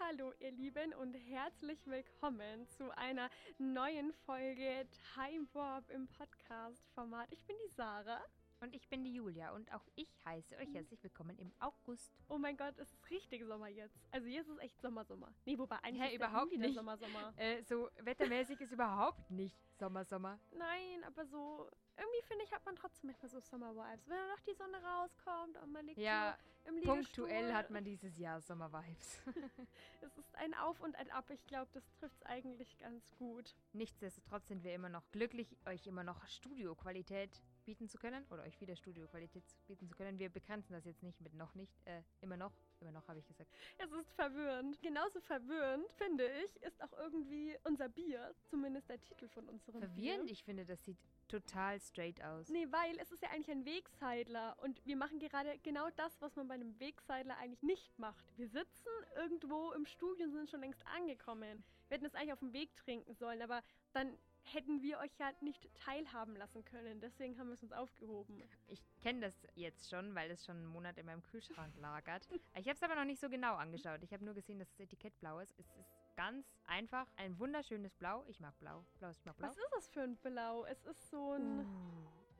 Hallo, ihr Lieben und herzlich willkommen zu einer neuen Folge Time Warp im Podcast-Format. Ich bin die Sarah. Und ich bin die Julia und auch ich heiße euch herzlich willkommen im August. Oh mein Gott, es ist richtig Sommer jetzt. Also jetzt ist echt Sommer, Sommer. Nee, wobei eigentlich Hä, ist überhaupt der Juli nicht. Sommer, Sommer. Äh, so wettermäßig ist überhaupt nicht Sommer, Sommer. Nein, aber so irgendwie finde ich, hat man trotzdem manchmal so Summer-Vibes. Wenn dann noch die Sonne rauskommt und man liegt Ja, im Liegestuhl. Punktuell hat man dieses Jahr Sommer-Vibes. Es ist ein Auf und ein Ab. Ich glaube, das trifft es eigentlich ganz gut. Nichtsdestotrotz sind wir immer noch glücklich, euch immer noch Studioqualität bieten zu können oder euch wieder Studioqualität bieten zu können. Wir begrenzen das jetzt nicht mit noch nicht, äh, immer noch, immer noch habe ich gesagt. Es ist verwirrend. Genauso verwirrend, finde ich, ist auch irgendwie unser Bier. Zumindest der Titel von unserem Verwirrend, Bier. ich finde, das sieht total straight aus. Nee, weil es ist ja eigentlich ein Wegseidler und wir machen gerade genau das, was man bei einem Wegseidler eigentlich nicht macht. Wir sitzen irgendwo im Studio und sind schon längst angekommen. Wir hätten es eigentlich auf dem Weg trinken sollen, aber dann hätten wir euch ja nicht teilhaben lassen können. Deswegen haben wir es uns aufgehoben. Ich kenne das jetzt schon, weil es schon einen Monat in meinem Kühlschrank lagert. Ich habe es aber noch nicht so genau angeschaut. Ich habe nur gesehen, dass das Etikett blau ist. Es ist ganz einfach ein wunderschönes Blau. Ich mag Blau. Blau ist mag Blau. Was ist das für ein Blau? Es ist so ein... Uh,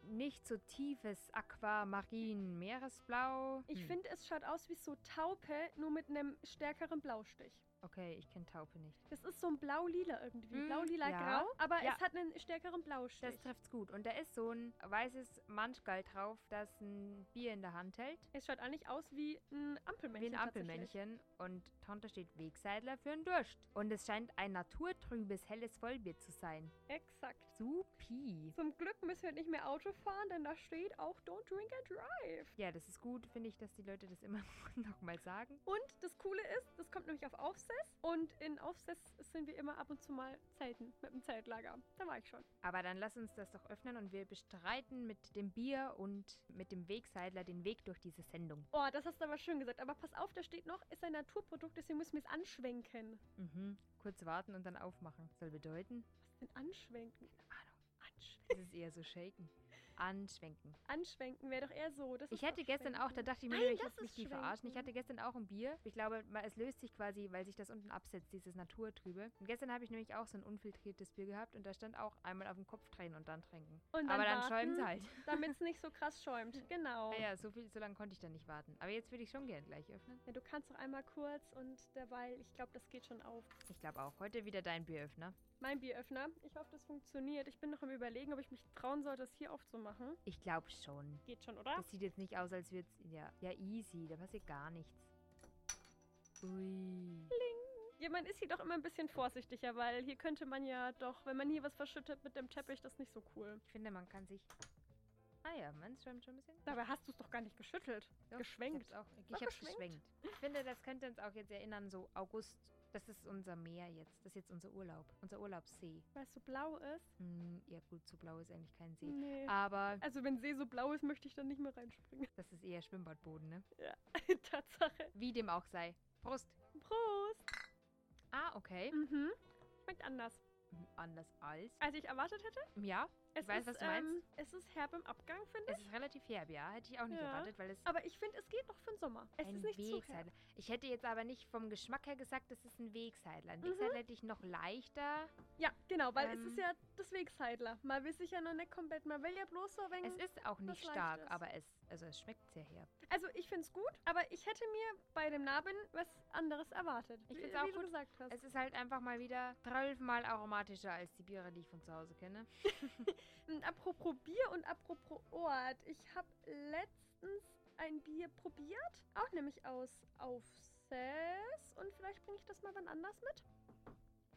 nicht so tiefes Aquamarin Meeresblau. Ich Hm. finde, es schaut aus wie so Taupe, nur mit einem stärkeren Blaustich. Okay, ich kenne Taupe nicht. Das ist so ein blau-lila irgendwie. Mm, Blau-lila-grau, ja. aber Ja. es hat einen stärkeren Blaustich. Das trifft's gut. Und da ist so ein weißes Manschgal drauf, das ein Bier in der Hand hält. es schaut eigentlich aus wie ein Wie Ampelmännchen. ein Ampelmännchen. Und drunter steht Wegseidler für einen Durst. Und es scheint ein naturtrübes, helles Vollbier zu sein. Exakt. Supi. Zum Glück müssen wir nicht mehr Auto fahren, denn da steht auch Don't Drink and Drive. Ja, das ist gut, finde ich, dass die Leute das immer nochmal sagen. Und das Coole ist, das kommt nämlich auf Aufsess. Und in Aufsess sind wir immer ab und zu mal zelten mit dem Zeltlager. Da war ich schon. Aber dann lass uns das doch öffnen und wir bestreiten mit dem Bier und mit dem Wegseidler den Weg durch diese Sendung. Oh, das hast du aber schön gesagt. Aber pass auf, da steht noch, ist ein Naturprodukt, deswegen müssen wir es anschwenken. Mhm. Kurz warten und dann aufmachen. Soll bedeuten? Was denn anschwenken? Ahnung. Anschwenken. Das ist eher so shaken. Anschwenken. Anschwenken wäre doch eher so. Ich doch gestern auch, da dachte ich mir, Nein, ich lasse mich die verarschen. Ich hatte gestern auch ein Bier. Ich glaube, es löst sich quasi, weil sich das unten absetzt, dieses Naturtrübe. Und gestern habe ich nämlich auch so ein unfiltriertes Bier gehabt und da stand auch einmal auf den Kopf drehen und dann trinken. Und Aber dann schäumt es halt. Damit es nicht so krass schäumt. Genau. Naja, so viel, so lange konnte ich dann nicht warten. Aber jetzt würde ich schon gern gleich öffnen. Ja, du kannst doch einmal kurz und derweil, ich glaube, das geht schon auf. Ich glaube auch. Heute wieder dein Bieröffner. Mein Bieröffner. Ich hoffe, das funktioniert. Ich bin noch am überlegen, ob ich mich trauen soll, das hier aufzumachen. Ich glaube schon. Geht schon, oder? Das sieht jetzt nicht aus, als würde es. Ja, ja, easy. Da passiert gar nichts. Ui. Ja, man ist hier doch immer ein bisschen vorsichtiger, weil hier könnte man ja doch, wenn man hier was verschüttet mit dem Teppich, das ist nicht so cool. Ich finde, man kann sich. Ah ja, man schwimmt schon ein bisschen. Dabei hast du es doch gar nicht geschüttelt. Doch, geschwenkt. Ich hab's, auch, ich hab's geschwenkt. Ich finde, das könnte uns auch jetzt erinnern, so August. Das ist unser Meer jetzt. Das ist jetzt unser Urlaub. Unser Urlaubssee. Weil es so blau ist. Hm, ja, gut, so blau ist eigentlich kein See. Nee. Aber Also wenn See so blau ist, möchte ich dann nicht mehr reinspringen. das ist eher Schwimmbadboden, ne? Ja, Tatsache. Wie dem auch sei. Prost. Prost. Ah, okay. Mhm. Schmeckt anders. Anders als. Als ich erwartet hätte. Ja, Es ich weiß, ist, was du meinst. Ähm, es ist herb im Abgang, finde ich. Es ist relativ herb, ja. Hätte ich auch nicht Ja. erwartet, weil es Aber ich finde, es geht noch für den Sommer. Es ein ist nicht zu herb. Ich hätte jetzt aber nicht vom Geschmack her gesagt, das ist ein Wegseidler. Ein Mhm. Wegseidler hätte ich noch leichter. Ja, genau, weil es Ähm. ist ja das Wegseidler. Man will sich ja noch nicht komplett, man will ja bloß so wenig... Es ist auch nicht stark, aber es, also es schmeckt sehr herb. Also ich finde es gut, aber ich hätte mir bei dem Narben was anderes erwartet. Ich wie- find's auch wie du gut. gesagt hast. Es ist halt einfach mal wieder zwölfmal aromatischer als die Biere, die ich von zu Hause kenne. Und apropos Bier und apropos Ort. Ich habe letztens ein Bier probiert. Auch nämlich aus Aufsess. Und vielleicht bringe ich das mal wann anders mit.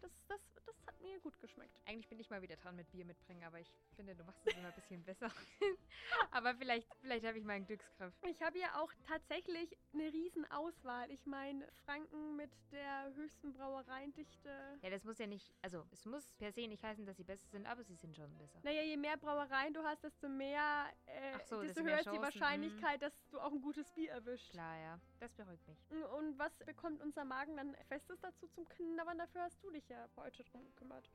Das, das, das hat mir gut geschmeckt. Eigentlich bin ich mal wieder dran mit Bier mitbringen, aber ich finde, du machst es immer ein bisschen besser. aber vielleicht, vielleicht habe ich meinen Glücksgriff. Ich habe ja auch tatsächlich eine riesen Auswahl. Ich meine, Franken mit der höchsten Brauereiendichte. Ja, das muss ja nicht, also es muss per se nicht heißen, dass sie besser sind, aber sie sind schon besser. Naja, je mehr Brauereien du hast, desto mehr, äh, so, desto höher ist die Wahrscheinlichkeit, dass du auch ein gutes Bier erwischt. Klar, ja. Das beruhigt mich. Und was bekommt unser Magen dann Festes dazu zum Knabbern? Dafür hast du dich ja heute drum gekümmert.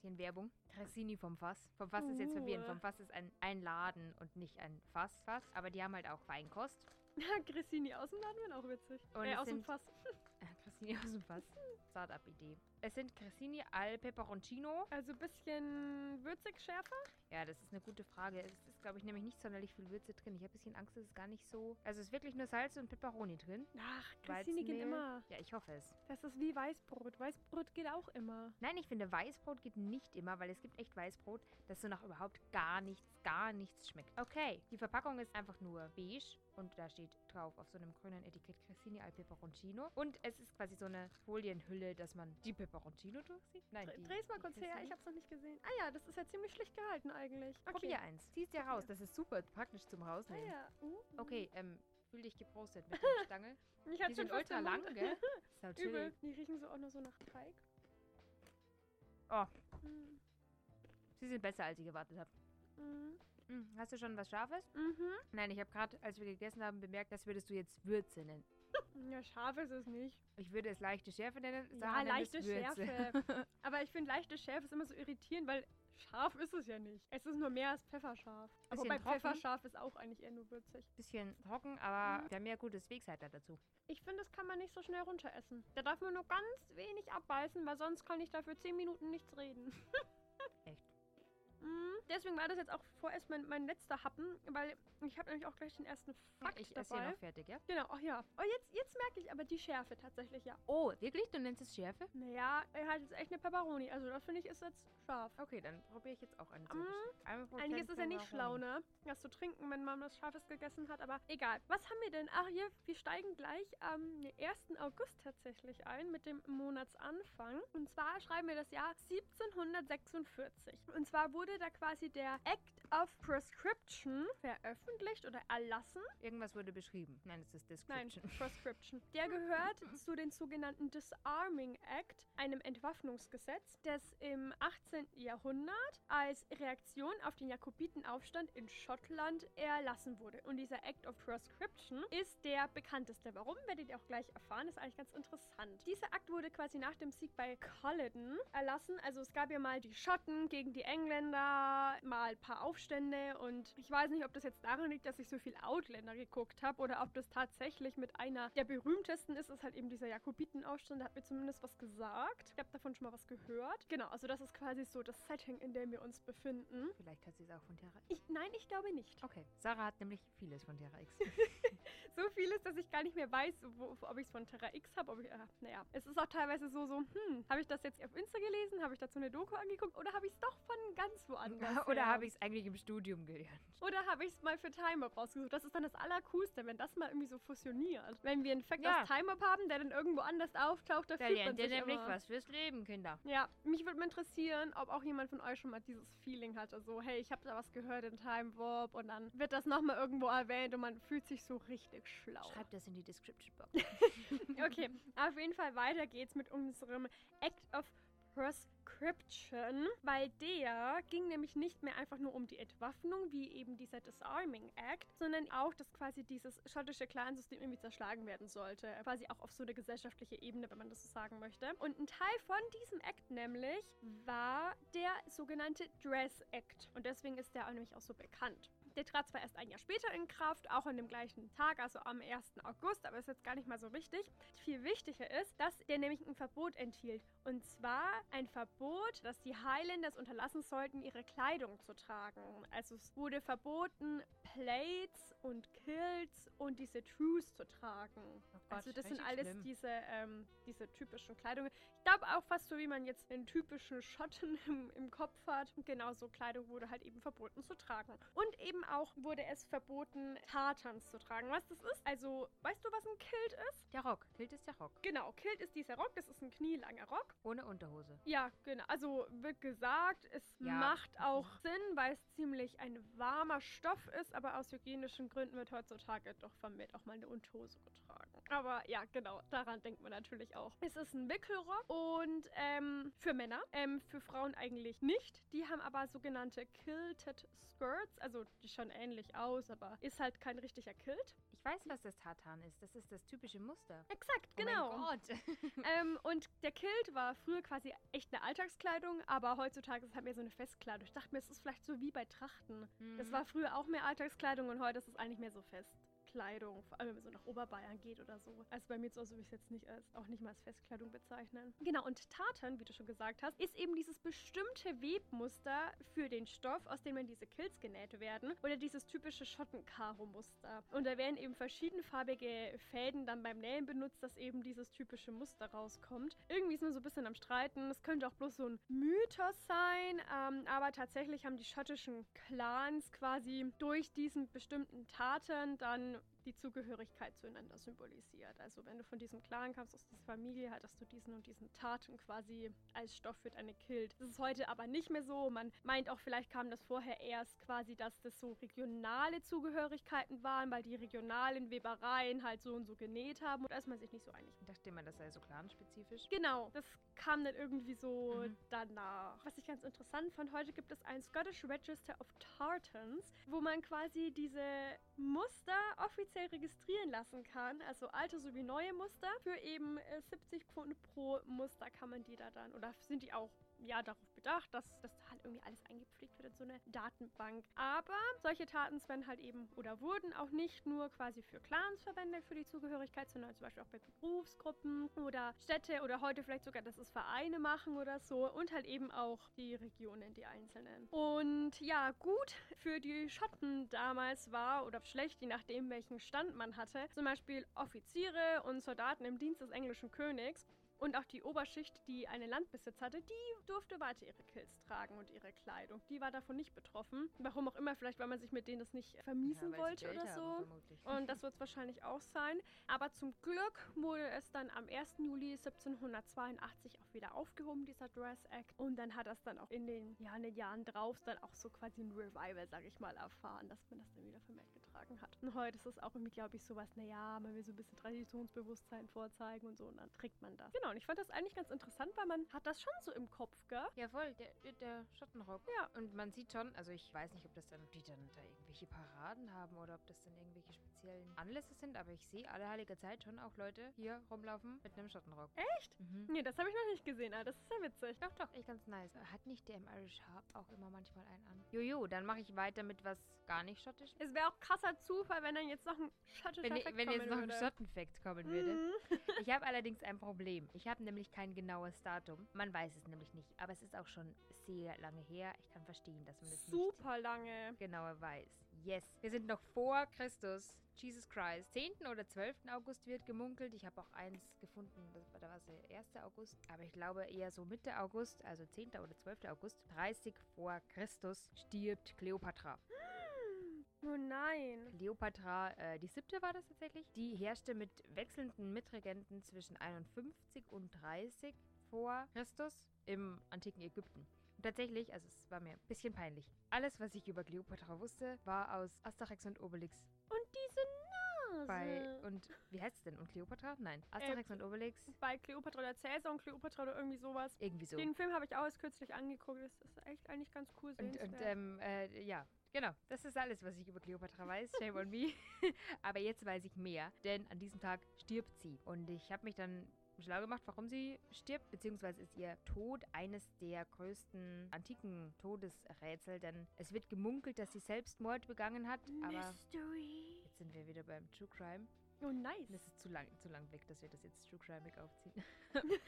Bisschen Werbung. Tressini vom Fass. Vom Fass ist jetzt verwirrend. Vom Fass ist ein, ein Laden und nicht ein Fass. Fass. Aber die haben halt auch Feinkost. Ja, Grissini aus dem Laden wäre auch witzig. Und äh, aus dem Fass. Cressini aus dem Fass. Start-up-Idee. Es sind Cressini al Peperoncino. Also ein bisschen würzig schärfer. Ja, das ist eine gute Frage. Es ist, glaube ich, nämlich nicht sonderlich viel Würze drin. Ich habe ein bisschen Angst, dass es gar nicht so... Also es ist wirklich nur Salz und Peperoni drin. Ach, Cressini geht immer. Ja, ich hoffe es. Das ist wie Weißbrot. Weißbrot geht auch immer. Nein, ich finde, Weißbrot geht nicht immer, weil es gibt echt Weißbrot, das so nach überhaupt gar nichts, gar nichts schmeckt. Okay, die Verpackung ist einfach nur beige und da steht drauf auf so einem grünen Etikett Cressini al Peperoncino. Und es ist quasi so eine Folienhülle, dass man die Peperoncino durchsieht. Nein, die, Dreh's mal die kurz her, ich hab's noch nicht gesehen. Ah ja, das ist ja ziemlich schlicht gehalten eigentlich. Okay. Probier eins. Zieh's dir raus, das ist super praktisch zum Ah Rausnehmen. ja. Uh. Okay, ähm, fühl dich geprostet mit der Stange. Ich Die hatte schon sind ultra lang, gell? Sau Übel. Die riechen so auch nur so nach Teig. Oh. Mm. Sie sind besser, als ich gewartet habe. Mm. Hm, hast du schon was Scharfes? Mhm. Nein, ich habe gerade, als wir gegessen haben, bemerkt, das würdest du jetzt Würze nennen. Ja, scharf ist es nicht. Ich würde es leichte Schärfe nennen. Ja, Sarah es leichte. Schärfe. Aber ich finde, leichte Schärfe ist immer so irritierend, weil scharf ist es ja nicht. Es ist nur mehr als pfefferscharf. Aber bei trocken. Pfefferscharf ist auch eigentlich eher nur würzig. Bisschen trocken, aber Mhm. wir haben ja gutes Wegseiter dazu. Ich finde, das kann man nicht so schnell runteressen. Da darf man nur ganz wenig abbeißen, weil sonst kann ich dafür 10 Minuten nichts reden. Mm, Deswegen war das jetzt auch vorerst mein, mein letzter Happen, weil ich habe nämlich auch gleich den ersten Fakt ich esse dabei. hier noch fertig, ja? Genau, ach ja. Oh, jetzt, jetzt merke ich aber die Schärfe tatsächlich, ja. Oh, wirklich? Du nennst es Schärfe? Naja, er hat jetzt echt eine Pepperoni. Also das finde ich ist jetzt scharf. Okay, dann probiere ich jetzt auch eine. Mm, Mm, Eigentlich ist es ja nicht schlau, ne? Das zu trinken, wenn man was Scharfes gegessen hat, aber egal. Was haben wir denn? Ach, hier, wir steigen gleich am 1. August tatsächlich ein mit dem Monatsanfang. Und zwar schreiben wir das Jahr 1746. Und zwar wurde da quasi der Act of Prescription veröffentlicht oder erlassen. Irgendwas wurde beschrieben. Nein, es ist Nein, Description. Prescription. Der gehört zu den sogenannten Disarming Act, einem Entwaffnungsgesetz, das im 18. Jahrhundert als Reaktion auf den Jakobitenaufstand in Schottland erlassen wurde. Und dieser Act of Prescription ist der bekannteste. Warum, werdet ihr auch gleich erfahren, ist eigentlich ganz interessant. Dieser Akt wurde quasi nach dem Sieg bei Culloden erlassen. Also es gab ja mal die Schotten gegen die Engländer, mal ein paar Aufstände und ich weiß nicht, ob das jetzt daran liegt, dass ich so viel Outlander geguckt habe oder ob das tatsächlich mit einer der berühmtesten ist, ist halt eben dieser Jakobitenaufstand. Da hat mir zumindest was gesagt. Ich habe davon schon mal was gehört. Genau, also das ist quasi so das Setting, in dem wir uns befinden. Vielleicht hat sie es auch von Terra X. Nein, ich glaube nicht. Okay, Sarah hat nämlich vieles von Terra X. So viel ist, dass ich gar nicht mehr weiß, wo, ob ich es von Terra X habe. Äh, naja, es ist auch teilweise so, so, hm, habe ich das jetzt auf Insta gelesen? Habe ich dazu eine Doku angeguckt? Oder habe ich es doch von ganz woanders Oder habe ich es eigentlich im Studium gelernt? Oder habe ich es mal für Time Up rausgesucht? Das ist dann das Allercoolste, wenn das mal irgendwie so fusioniert. Wenn wir einen Fact Ja. aus Time Up haben, der dann irgendwo anders auftaucht, da, Da fühlt man lernt ihr nämlich immer. was fürs Leben, Kinder. Ja, mich würde mal interessieren, ob auch jemand von euch schon mal dieses Feeling hatte. So, hey, ich habe da was gehört in Time Warp und dann wird das nochmal irgendwo erwähnt und man fühlt sich so richtig schlau. Schreibt das in die Description Box. Okay, auf jeden Fall weiter geht's mit unserem Act of Prescription, weil der ging nämlich nicht mehr einfach nur um die Entwaffnung, wie eben dieser Disarming Act, sondern auch, dass quasi dieses schottische Clansystem irgendwie zerschlagen werden sollte. Quasi auch auf so eine gesellschaftliche Ebene, wenn man das so sagen möchte. Und ein Teil von diesem Act nämlich war der sogenannte Dress Act. Und deswegen ist der auch nämlich auch so bekannt. Der trat zwar erst ein Jahr später in Kraft, auch an dem gleichen Tag, also am 1. August, aber ist jetzt gar nicht mal so wichtig. Viel wichtiger ist, dass der nämlich ein Verbot enthielt. Und zwar ein Verbot, dass die Highlanders unterlassen sollten, ihre Kleidung zu tragen. Also es wurde verboten, Plates und Kilts und diese Trues zu tragen. Oh Gott, also das sind alles schlimm. diese, ähm, diese typischen Kleidungen. Ich glaube auch fast so, wie man jetzt den typischen Schotten im, im Kopf hat. Genau so Kleidung wurde halt eben verboten zu tragen. Und eben auch wurde es verboten, Tartans zu tragen. Was das ist? Also, weißt du, was ein Kilt ist? Der Rock. Kilt ist der Rock. Genau, Kilt ist dieser Rock. Das ist ein knielanger Rock. Ohne Unterhose. Ja, genau. Also wird gesagt, es Ja. macht auch Sinn, weil es ziemlich ein warmer Stoff ist, aber aus hygienischen Gründen wird heutzutage doch vermehrt auch mal eine Unterhose getragen. Aber ja, genau, daran denkt man natürlich auch. Es ist ein Wickelrock und ähm, für Männer, ähm, für Frauen eigentlich nicht. Die haben aber sogenannte Kilted Skirts, also die schauen ähnlich aus, aber ist halt kein richtiger Kilt. Ich weiß, was das Tartan ist. Das ist das typische Muster. Exakt, genau. Oh mein Gott. ähm, und der Kilt war früher quasi echt eine Alltagskleidung, aber heutzutage ist es halt mehr so eine Festkleidung. Ich dachte mir, es ist vielleicht so wie bei Trachten. Das Mhm. war früher auch mehr Alltagskleidung und heute ist es eigentlich mehr so Festkleidung, vor allem wenn man so nach Oberbayern geht oder so. Also bei mir zu Hause würde ich es jetzt nicht als, auch nicht mal als Festkleidung bezeichnen. Genau, und Tartan, wie du schon gesagt hast, ist eben dieses bestimmte Webmuster für den Stoff, aus dem dann diese Kills genäht werden. Oder dieses typische Schottenkaro-Muster. Und da werden eben verschiedenfarbige Fäden dann beim Nähen benutzt, dass eben dieses typische Muster rauskommt. Irgendwie ist man so ein bisschen am Streiten. Es könnte auch bloß so ein Mythos sein, ähm, aber tatsächlich haben die schottischen Clans quasi durch diesen bestimmten Taten dann die Zugehörigkeit zueinander symbolisiert. Also wenn du von diesem Clan kommst, aus dieser Familie, hattest du diesen und diesen Taten quasi als Stoff für deine Kilt. Das ist heute aber nicht mehr so. Man meint auch, vielleicht kam das vorher erst quasi, dass das so regionale Zugehörigkeiten waren, weil die regionalen Webereien halt so und so genäht haben. Und da ist man sich nicht so einig. Ich dachte immer, das sei so clanspezifisch. Genau, das kam dann irgendwie so Mhm. danach. Was ich ganz interessant fand, heute gibt es ein Scottish Register of Tartans, wo man quasi diese Muster offiziell registrieren lassen kann. Also alte sowie neue Muster. Für eben äh, 70 Pfund pro Muster kann man die da dann, oder sind die auch ja, darauf bedacht, dass das halt irgendwie alles eingepflegt wird in so eine Datenbank. Aber solche Taten werden halt eben oder wurden auch nicht nur quasi für Clans verwendet für die Zugehörigkeit, sondern zum Beispiel auch bei Berufsgruppen oder Städte oder heute vielleicht sogar, dass es Vereine machen oder so und halt eben auch die Regionen, die einzelnen. Und ja, gut für die Schotten damals war oder schlecht, je nachdem welchen Stand man hatte, zum Beispiel Offiziere und Soldaten im Dienst des englischen Königs. Und auch die Oberschicht, die einen Landbesitz hatte, die durfte weiter ihre Kills tragen und ihre Kleidung. Die war davon nicht betroffen. Warum auch immer, vielleicht weil man sich mit denen das nicht vermiesen Ja, wollte oder so. Und das wird es wahrscheinlich auch sein. Aber zum Glück wurde es dann am 1. Juli 1782 auch wieder aufgehoben, dieser Dress Act. Und dann hat das dann auch in den, ja, in den Jahren drauf dann auch so quasi ein Revival, sag ich mal, erfahren, dass man das dann wieder vermehrt getragen hat. Und heute ist es auch irgendwie, glaube ich, sowas, naja, man will so ein bisschen Traditionsbewusstsein vorzeigen und so. Und dann trägt man das. Genau, und ich fand das eigentlich ganz interessant, weil man hat das schon so im Kopf, gell? Ja, voll, der, der- Schottenrock. Ja. Und man sieht schon, also ich weiß nicht, ob das dann, die dann da irgendwelche Paraden haben oder ob das dann irgendwelche speziellen Anlässe sind, aber ich sehe alle heilige Zeit schon auch Leute hier rumlaufen mit einem Schottenrock. Echt? Mhm. Nee, das habe ich noch nicht gesehen, aber das ist ja witzig. Doch, doch, echt ganz nice. Hat nicht der im Irish Harp auch immer manchmal einen an? Jojo, dann mache ich weiter mit was gar nicht schottisch. Es wäre auch krasser Zufall, wenn dann jetzt noch ein schottischer Wenn, Effekt wenn jetzt noch ein würde. Schottenfact kommen würde. Mhm. Ich habe allerdings ein Problem. Ich habe nämlich kein genaues Datum. Man weiß es nämlich nicht. Aber es ist auch schon sehr lange her. Ich kann verstehen, dass man das Super lange. nicht genauer weiß. Yes. Wir sind noch vor Christus. Jesus Christ. 10. oder 12. August wird gemunkelt. Ich habe auch eins gefunden, das war, da war es der 1. August. Aber ich glaube eher so Mitte August, also 10. oder 12. August. 30 vor Christus stirbt Kleopatra. Oh nein. Kleopatra, äh, die siebte war das tatsächlich. Die herrschte mit wechselnden Mitregenten zwischen 51 und 30 vor Christus im antiken Ägypten. Und tatsächlich, also es war mir ein bisschen peinlich. Alles, was ich über Kleopatra wusste, war aus Asterix und Obelix. Nase. Bei, und wie heißt es denn? Und Kleopatra? Nein. Asterix und Obelix? bei Kleopatra oder Cäsar und Kleopatra oder irgendwie sowas. Irgendwie so. Den Film habe ich auch erst kürzlich angeguckt. Das ist echt eigentlich ganz cool Und, und ähm, äh, ja, genau. Das ist alles, was ich über Kleopatra weiß. Shame on me. Aber jetzt weiß ich mehr, denn an diesem Tag stirbt sie. Und ich habe mich dann schlau gemacht, warum sie stirbt, beziehungsweise ist ihr Tod eines der größten antiken Todesrätsel, denn es wird gemunkelt, dass sie Selbstmord begangen hat, aber Mystery. Sind wir wieder beim True Crime. Oh, nice. Das ist zu lang, zu lang weg, dass wir das jetzt True Crime aufziehen.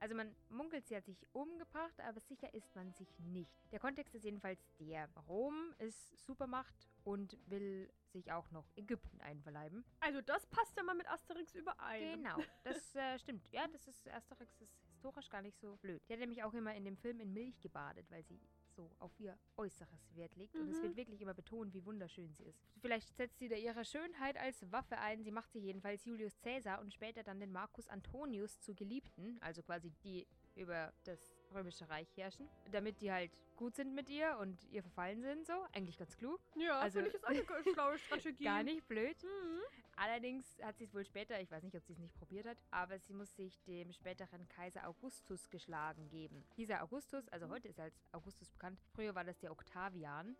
also man munkelt, sie hat sich umgebracht, aber sicher ist man sich nicht. Der Kontext ist jedenfalls der. Rom ist Supermacht und will sich auch noch Ägypten einverleiben. Also das passt ja mal mit Asterix überein. Genau, das äh, stimmt. Ja, das ist Asterix ist historisch gar nicht so blöd. Die hat nämlich auch immer in dem Film in Milch gebadet, weil sie so auf ihr Äußeres Wert legt. Und es Mhm. wird wirklich immer betont, wie wunderschön sie ist. Vielleicht setzt sie da ihre Schönheit als Waffe ein. Sie macht sich jedenfalls Julius Caesar und später dann den Marcus Antonius zu Geliebten, also quasi die über das römische Reich herrschen, damit die halt gut sind mit ihr und ihr verfallen sind, so. Eigentlich ganz klug. Ja, Also- finde ich ist auch eine schlaue Strategie. Gar nicht blöd. Mhm. Allerdings hat sie es wohl später, ich weiß nicht, ob sie es nicht probiert hat, aber sie muss sich dem späteren Kaiser Augustus geschlagen geben. Dieser Augustus, also heute ist er als Augustus bekannt, früher war das der Octavian.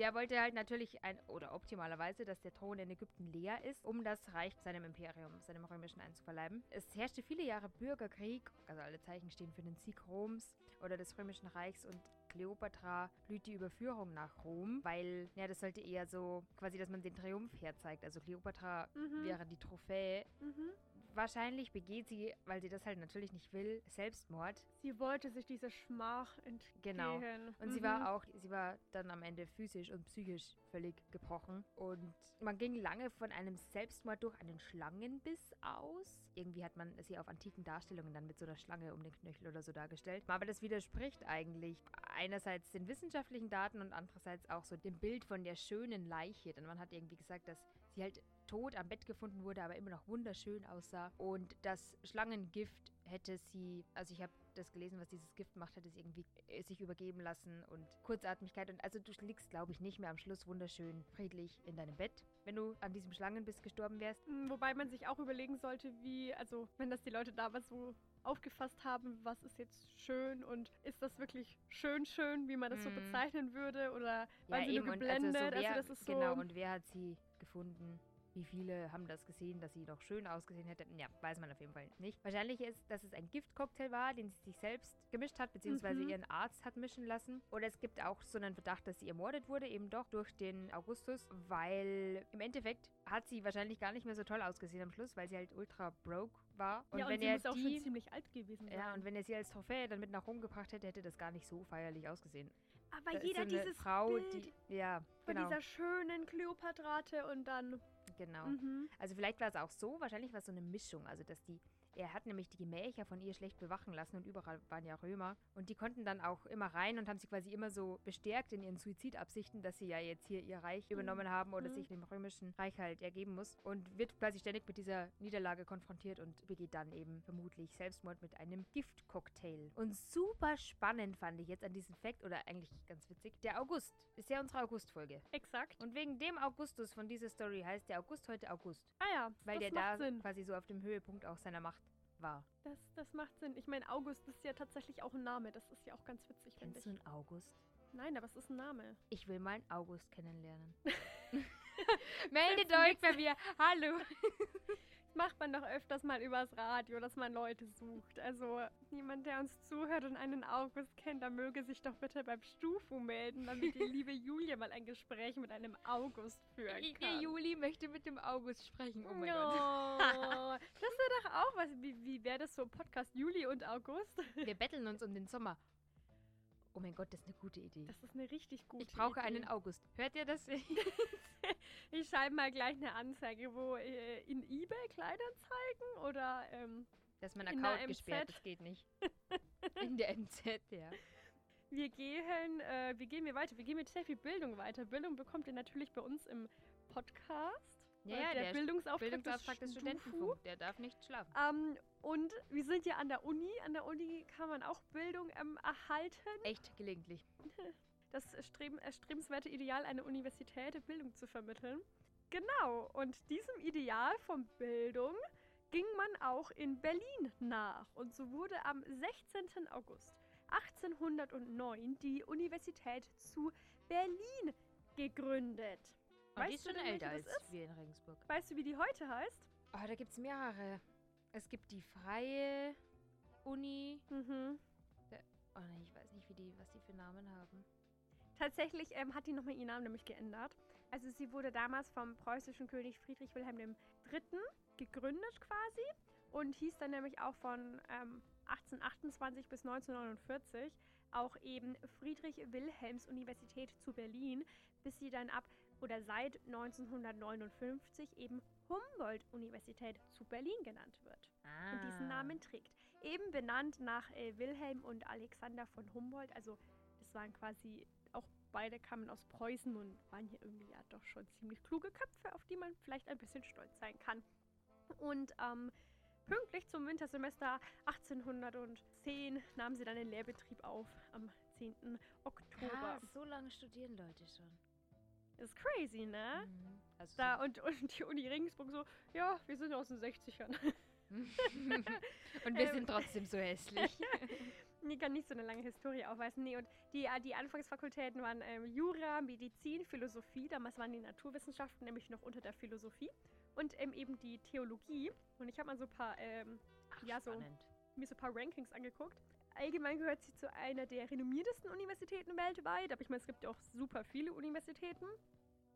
Der wollte halt natürlich ein, oder optimalerweise, dass der Thron in Ägypten leer ist, um das Reich seinem Imperium, seinem römischen einzuverleiben. Es herrschte viele Jahre Bürgerkrieg, also alle Zeichen stehen für den Sieg Roms oder des römischen Reichs und Kleopatra blüht die Überführung nach Rom, weil, ja, das sollte eher so quasi, dass man den Triumph herzeigt. Also Kleopatra Mhm. wäre die Trophäe. Mhm. Wahrscheinlich begeht sie, weil sie das halt natürlich nicht will, Selbstmord. Sie wollte sich dieser Schmach entgehen. Genau. Und mhm. sie war auch, sie war dann am Ende physisch und psychisch völlig gebrochen. Und man ging lange von einem Selbstmord durch einen Schlangenbiss aus. Irgendwie hat man sie auf antiken Darstellungen dann mit so einer Schlange um den Knöchel oder so dargestellt. Aber das widerspricht eigentlich einerseits den wissenschaftlichen Daten und andererseits auch so dem Bild von der schönen Leiche. Denn man hat irgendwie gesagt, dass sie halt tot am Bett gefunden wurde, aber immer noch wunderschön aussah. Und das Schlangengift hätte sie, also ich habe das gelesen, was dieses Gift macht, hätte sie irgendwie äh, sich übergeben lassen und Kurzatmigkeit. Und also du liegst, glaube ich, nicht mehr am Schluss wunderschön friedlich in deinem Bett, wenn du an diesem Schlangenbiss gestorben wärst. Mm, Wobei man sich auch überlegen sollte, wie, also wenn das die Leute damals so aufgefasst haben, was ist jetzt schön und ist das wirklich schön schön, wie man das so Mhm. bezeichnen würde oder waren sie nur und geblendet? Also, so wer, also das ist so genau, und wer hat sie gefunden? Wie viele haben das gesehen, dass sie noch schön ausgesehen hätte? Ja, weiß man auf jeden Fall nicht. Wahrscheinlich ist, dass es ein Giftcocktail war, den sie sich selbst gemischt hat, beziehungsweise Mhm. ihren Arzt hat mischen lassen. Oder es gibt auch so einen Verdacht, dass sie ermordet wurde, eben doch durch den Augustus, weil im Endeffekt hat sie wahrscheinlich gar nicht mehr so toll ausgesehen am Schluss, weil sie halt ultra broke war. Und ja, wenn und sie er muss auch schon die, ziemlich alt gewesen sein. ja, und wenn er sie als Trophäe dann mit nach Rom gebracht hätte, hätte das gar nicht so feierlich ausgesehen. Aber Da jeder so dieses Frau, Bild die ja, von genau, dieser schönen Kleopatrate und dann genau. mhm. Also vielleicht war es auch so, wahrscheinlich war es so eine Mischung. Also dass die, er hat nämlich die Gemächer von ihr schlecht bewachen lassen und überall waren ja Römer. Und die konnten dann auch immer rein und haben sie quasi immer so bestärkt in ihren Suizidabsichten, dass sie ja jetzt hier ihr Reich übernommen haben oder Mhm. sich dem römischen Reich halt ergeben muss. Und wird quasi ständig mit dieser Niederlage konfrontiert und begeht dann eben vermutlich Selbstmord mit einem Giftcocktail. Und super spannend fand ich jetzt an diesem Fakt, oder eigentlich ganz witzig, der August ist ja unsere August-Folge. exakt. Und wegen dem Augustus von dieser Story heißt der August heute August. Ah ja, Weil das der macht da Sinn. quasi so auf dem Höhepunkt auch seiner Macht war. Das, das macht Sinn. Ich meine, August ist ja tatsächlich auch ein Name. Das ist ja auch ganz witzig, Kennst du einen August? Nein, aber es ist ein Name. Ich will mal einen August kennenlernen. Meldet euch bei mir. Hallo. Macht man doch öfters mal übers Radio, dass man Leute sucht. Also jemand, der uns zuhört und einen August kennt, der möge sich doch bitte beim Stufu melden, damit die liebe Julia mal ein Gespräch mit einem August führen Der kann. Juli möchte mit dem August sprechen. Oh mein no. Gott. Das wäre doch auch was. Wie, wie wäre das so? Podcast Juli und August? Wir betteln uns um den Sommer. Oh mein Gott, das ist eine gute Idee. Das ist eine richtig gute ich brauche Idee. einen August. Hört ihr das? Ich schreibe mal gleich eine Anzeige, wo äh, in eBay Kleinanzeigen oder ähm, Das ist mein In der Account gesperrt. MZ. Das geht nicht. In der MZ, ja. wir gehen, äh, wie gehen wir weiter? Wir gehen mit sehr viel Bildung weiter. Bildung bekommt ihr natürlich bei uns im Podcast. Ja, Äh, ja, der, der Bildungsauftrag, Bildungsauftrag des Stufu. Studentenfunk. Der darf nicht schlafen. Ähm, und wir sind ja an der Uni. An der Uni kann man auch Bildung ähm, erhalten. Echt gelegentlich. Das streben, erstrebenswerte Ideal einer Universität, Bildung zu vermitteln. Genau, und diesem Ideal von Bildung ging man auch in Berlin nach. Und so wurde am 16. August 1809 die Universität zu Berlin gegründet. Und die Weißt ist du schon älter als ist? wir in Regensburg. Weißt du, wie die heute heißt? Oh, da gibt es mehrere. Es gibt die freie Uni. Mhm. Oh nee, ich weiß nicht, wie die, was die für Namen haben. Tatsächlich ähm, hat die nochmal ihren Namen nämlich geändert. Also sie wurde damals vom preußischen König Friedrich Wilhelm III. gegründet quasi und hieß dann nämlich auch von ähm, 1828 bis 1949 auch eben Friedrich-Wilhelms-Universität zu Berlin, bis sie dann ab oder seit 1959 eben Humboldt-Universität zu Berlin genannt wird Ah. und diesen Namen trägt. Eben benannt nach äh, Wilhelm und Alexander von Humboldt. Also das waren quasi auch beide kamen aus Preußen und waren hier irgendwie ja doch schon ziemlich kluge Köpfe, auf die man vielleicht ein bisschen stolz sein kann. Und ähm, pünktlich zum Wintersemester 1810 nahmen sie dann den Lehrbetrieb auf am 10. Oktober. Krass, so lange studieren Leute schon. Ist crazy, ne? Mhm. Also Da und, und die Uni Regensburg so, ja, wir sind aus den 60ern. Und wir Ähm. sind trotzdem so hässlich. Nee, kann nicht so eine lange Historie aufweisen. Nee, und die, äh, die Anfangsfakultäten waren ähm, Jura, Medizin, Philosophie. Damals waren die Naturwissenschaften nämlich noch unter der Philosophie. Und ähm, eben die Theologie. Und ich habe mal so ein paar, ähm, Ach, Ja, so. spannend. mir so ein paar Rankings angeguckt. Allgemein gehört sie zu einer der renommiertesten Universitäten weltweit. Aber ich meine, es gibt ja auch super viele Universitäten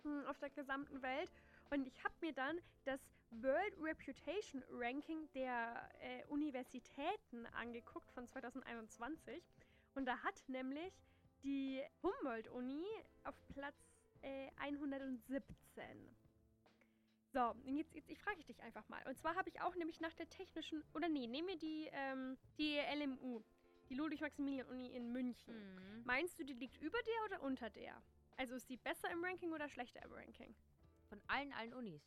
hm, auf der gesamten Welt. Und ich habe mir dann das World Reputation Ranking der äh, Universitäten angeguckt von 2021. Und da hat nämlich die Humboldt-Uni auf Platz äh, 117. So, jetzt, jetzt ich frage ich dich einfach mal. Und zwar habe ich auch nämlich nach der technischen, oder nee, nehmen wir die, ähm, die LMU, die Ludwig-Maximilian-Uni in München. Mhm. Meinst du, die liegt über der oder unter der? Also ist die besser im Ranking oder schlechter im Ranking? Von allen, allen Unis.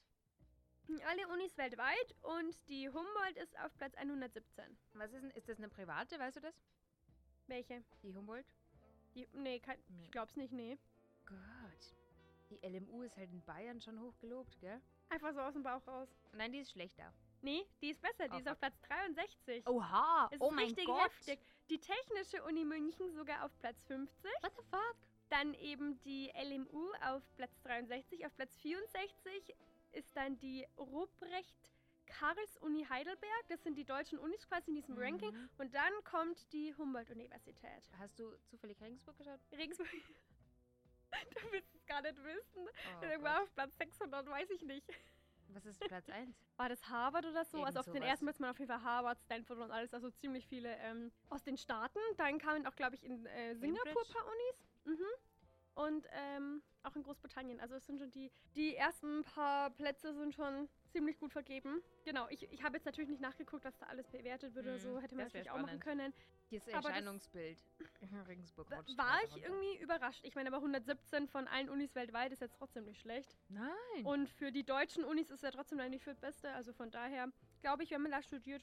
Alle Unis weltweit und die Humboldt ist auf Platz 117. Was ist denn, ist das eine private, weißt du das? Welche? Die Humboldt? Die, nee, kein, Nee. ich glaub's nicht, nee. Gott. Die LMU ist halt in Bayern schon hoch gelobt, gell? Einfach so aus dem Bauch raus. Nein, die ist schlechter. Nee, die ist besser, die Oh, ist auf Platz 63. Oha! Es oh ist mein richtig Gott! heftig. Die Technische Uni München sogar auf Platz 50. What the fuck? Dann eben die LMU auf Platz 63. Auf Platz 64 ist dann die Ruprecht-Karls-Uni Heidelberg. Das sind die deutschen Unis quasi in diesem Ranking. Mhm. Und dann kommt die Humboldt-Universität. Hast du zufällig Regensburg geschaut? Regensburg. du willst es gar nicht wissen. Oh Irgendwann Gott. auf Platz 600, weiß ich nicht. Was ist Platz 1? War das Harvard oder so? Irgend also auf den sowas. ersten wird man auf jeden Fall Harvard, Stanford und alles, also ziemlich viele ähm, aus den Staaten. Dann kamen auch, glaube ich, in äh, Singapur ein paar Unis. Mhm. Und ähm, auch in Großbritannien. Also es sind schon die, die ersten paar Plätze sind schon ziemlich gut vergeben. Genau, ich, ich habe jetzt natürlich nicht nachgeguckt, was da alles bewertet wird oder Mhm, so. Hätte man das natürlich auch machen können. Das- Erscheinungsbild. Regensburg war ich irgendwie überrascht. Ich meine, aber 117 von allen Unis weltweit ist jetzt trotzdem nicht schlecht. Nein! Und für die deutschen Unis ist er trotzdem eigentlich für das Beste. Also von daher glaube ich, wenn man da studiert,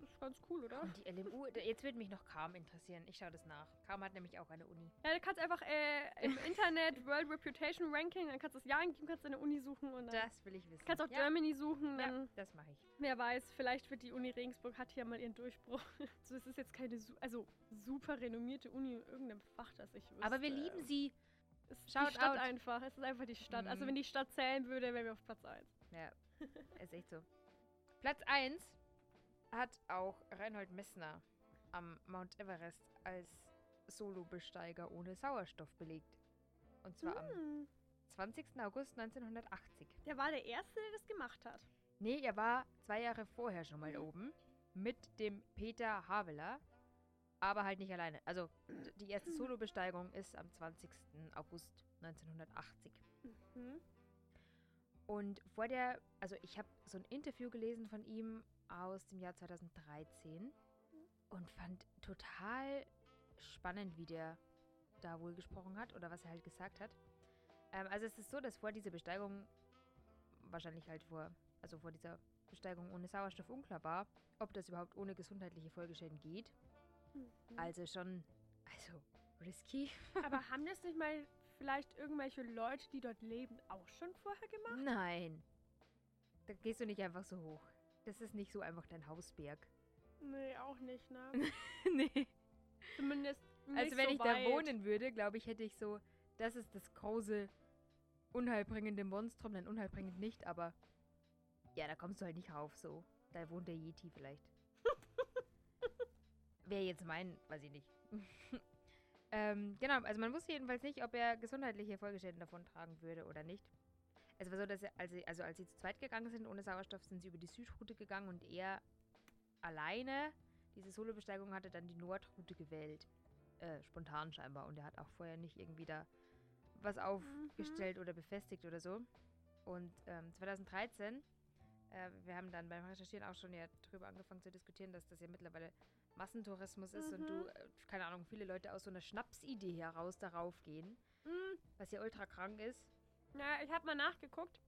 ist ganz cool, oder? Und die LMU, jetzt würde mich noch Kam interessieren. Ich schaue das nach. Kam hat nämlich auch eine Uni. Ja, du kannst einfach äh, im Internet World Reputation Ranking, dann kannst du das Jahr eingeben, kannst deine Uni suchen und dann Das will ich wissen. kannst auch ja, Germany suchen. Ja, Dann, das mache ich. wer weiß, vielleicht wird die Uni Regensburg hat hier mal ihren Durchbruch. so, es ist jetzt keine also super renommierte Uni in irgendeinem Fach, das ich wüsste. Aber wir lieben sie. Es ist Shout die Stadt out. einfach. Es ist einfach die Stadt. Also Mhm. wenn die Stadt zählen würde, wären wir auf Platz 1. Ja, ist echt so. Platz 1 hat auch Reinhold Messner am Mount Everest als Solobesteiger ohne Sauerstoff belegt. Und zwar am Hm. 20. August 1980. Der war der Erste, der das gemacht hat. Nee, er war zwei Jahre vorher schon mal oben mit dem Peter Haveler, aber halt nicht alleine. Also die erste Solobesteigung ist am 20. August 1980. Mhm. Und vor der, also ich habe so ein Interview gelesen von ihm aus dem Jahr 2013 und fand total spannend, wie der da wohl gesprochen hat oder was er halt gesagt hat. Ähm, also es ist so, dass vor dieser Besteigung wahrscheinlich halt vor, also vor dieser Besteigung ohne Sauerstoff unklar war, ob das überhaupt ohne gesundheitliche Folgeschäden geht. Mhm. Also schon, also risky. Aber haben das nicht mal vielleicht irgendwelche Leute, die dort leben, auch schon vorher gemacht? Nein. Da gehst du nicht einfach so hoch. Das ist nicht so einfach dein Hausberg. Nee, auch nicht, ne? nee. Zumindest nicht Also wenn so ich weit. da wohnen würde, glaube ich, hätte ich so, das ist das große, unheilbringende Monstrum. Nein, unheilbringend nicht, aber ja, da kommst du halt nicht rauf so. Da wohnt der Yeti vielleicht. Wäre jetzt mein, weiß ich nicht. Ähm, genau, also man wusste jedenfalls nicht, ob er gesundheitliche Folgeschäden davon tragen würde oder nicht. Es war so, dass er, als sie, also als sie zu zweit gegangen sind ohne Sauerstoff, sind sie über die Südroute gegangen und er alleine diese Solobesteigung hatte dann die Nordroute gewählt. Äh, spontan scheinbar. Und er hat auch vorher nicht irgendwie da was aufgestellt oder befestigt oder so. Und ähm, 2013, äh, wir haben dann beim Recherchieren auch schon ja drüber angefangen zu diskutieren, dass das ja mittlerweile Massentourismus ist und Mhm. du, äh, keine Ahnung, viele Leute aus so einer Schnapsidee heraus darauf gehen, Hm, was ja ultra krank ist. ja, ich habe mal nachgeguckt.